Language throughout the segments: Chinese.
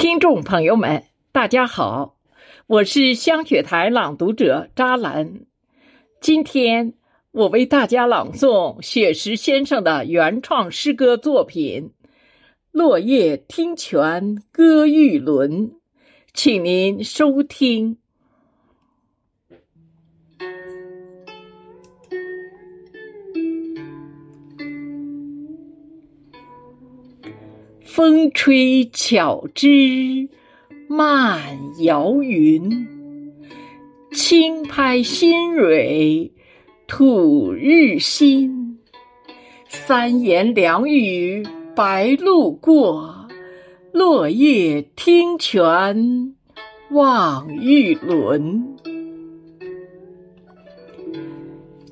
听众朋友们，大家好，我是香雪台朗读者扎兰。今天我为大家朗诵雪石先生的原创诗歌作品《落叶听泉歌玉轮》，请您收听。风吹巧枝漫摇云，轻拍新蕊吐日新。三言两语白鹭过，落叶听泉望玉轮。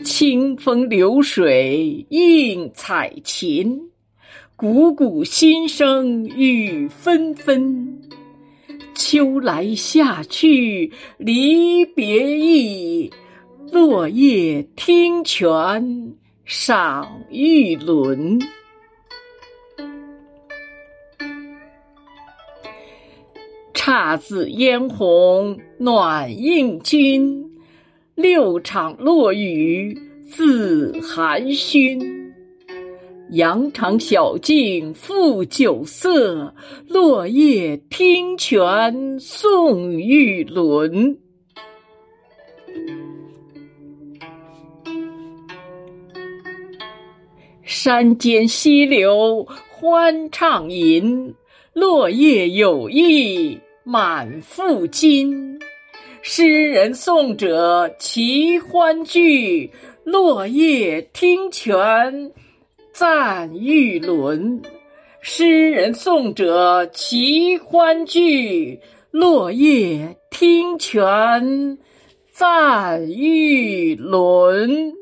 清风流水映彩琴。鼓鼓心声雨纷纷，秋来夏去离别意，落叶听泉赏玉轮。姹紫嫣红暖映君，六场落雨自寒熏。羊肠小径复酒色，落叶听泉送玉轮。山间溪流欢畅吟，落叶有意满腹金。诗人送者齐欢聚，落叶听泉。赞玉轮，诗人送者齐欢聚，落叶听泉，赞玉轮。